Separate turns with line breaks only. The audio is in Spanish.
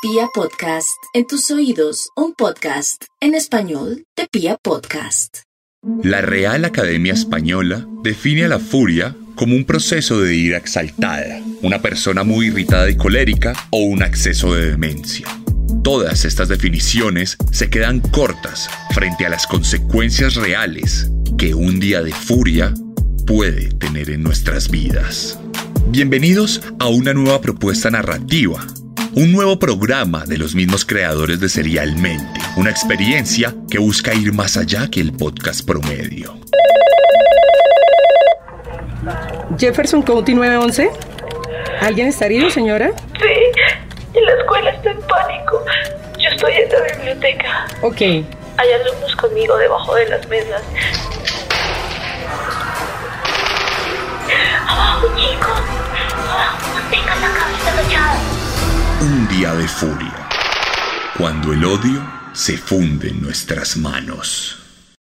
Pia Podcast, en tus oídos, un podcast en español de Pia Podcast.
La Real Academia Española define a la furia como un proceso de ira exaltada, una persona muy irritada y colérica o un acceso de demencia. Todas estas definiciones se quedan cortas frente a las consecuencias reales que un día de furia puede tener en nuestras vidas. Bienvenidos a una nueva propuesta narrativa, un nuevo programa de los mismos creadores de Serialmente, una experiencia que busca ir más allá que el podcast promedio.
Jefferson County 911. ¿Alguien está herido, señora?
Sí, y la escuela está en pánico. Yo estoy en la biblioteca.
Ok.
Hay alumnos conmigo debajo de las mesas.
Un día de furia, cuando el odio se funde en nuestras manos.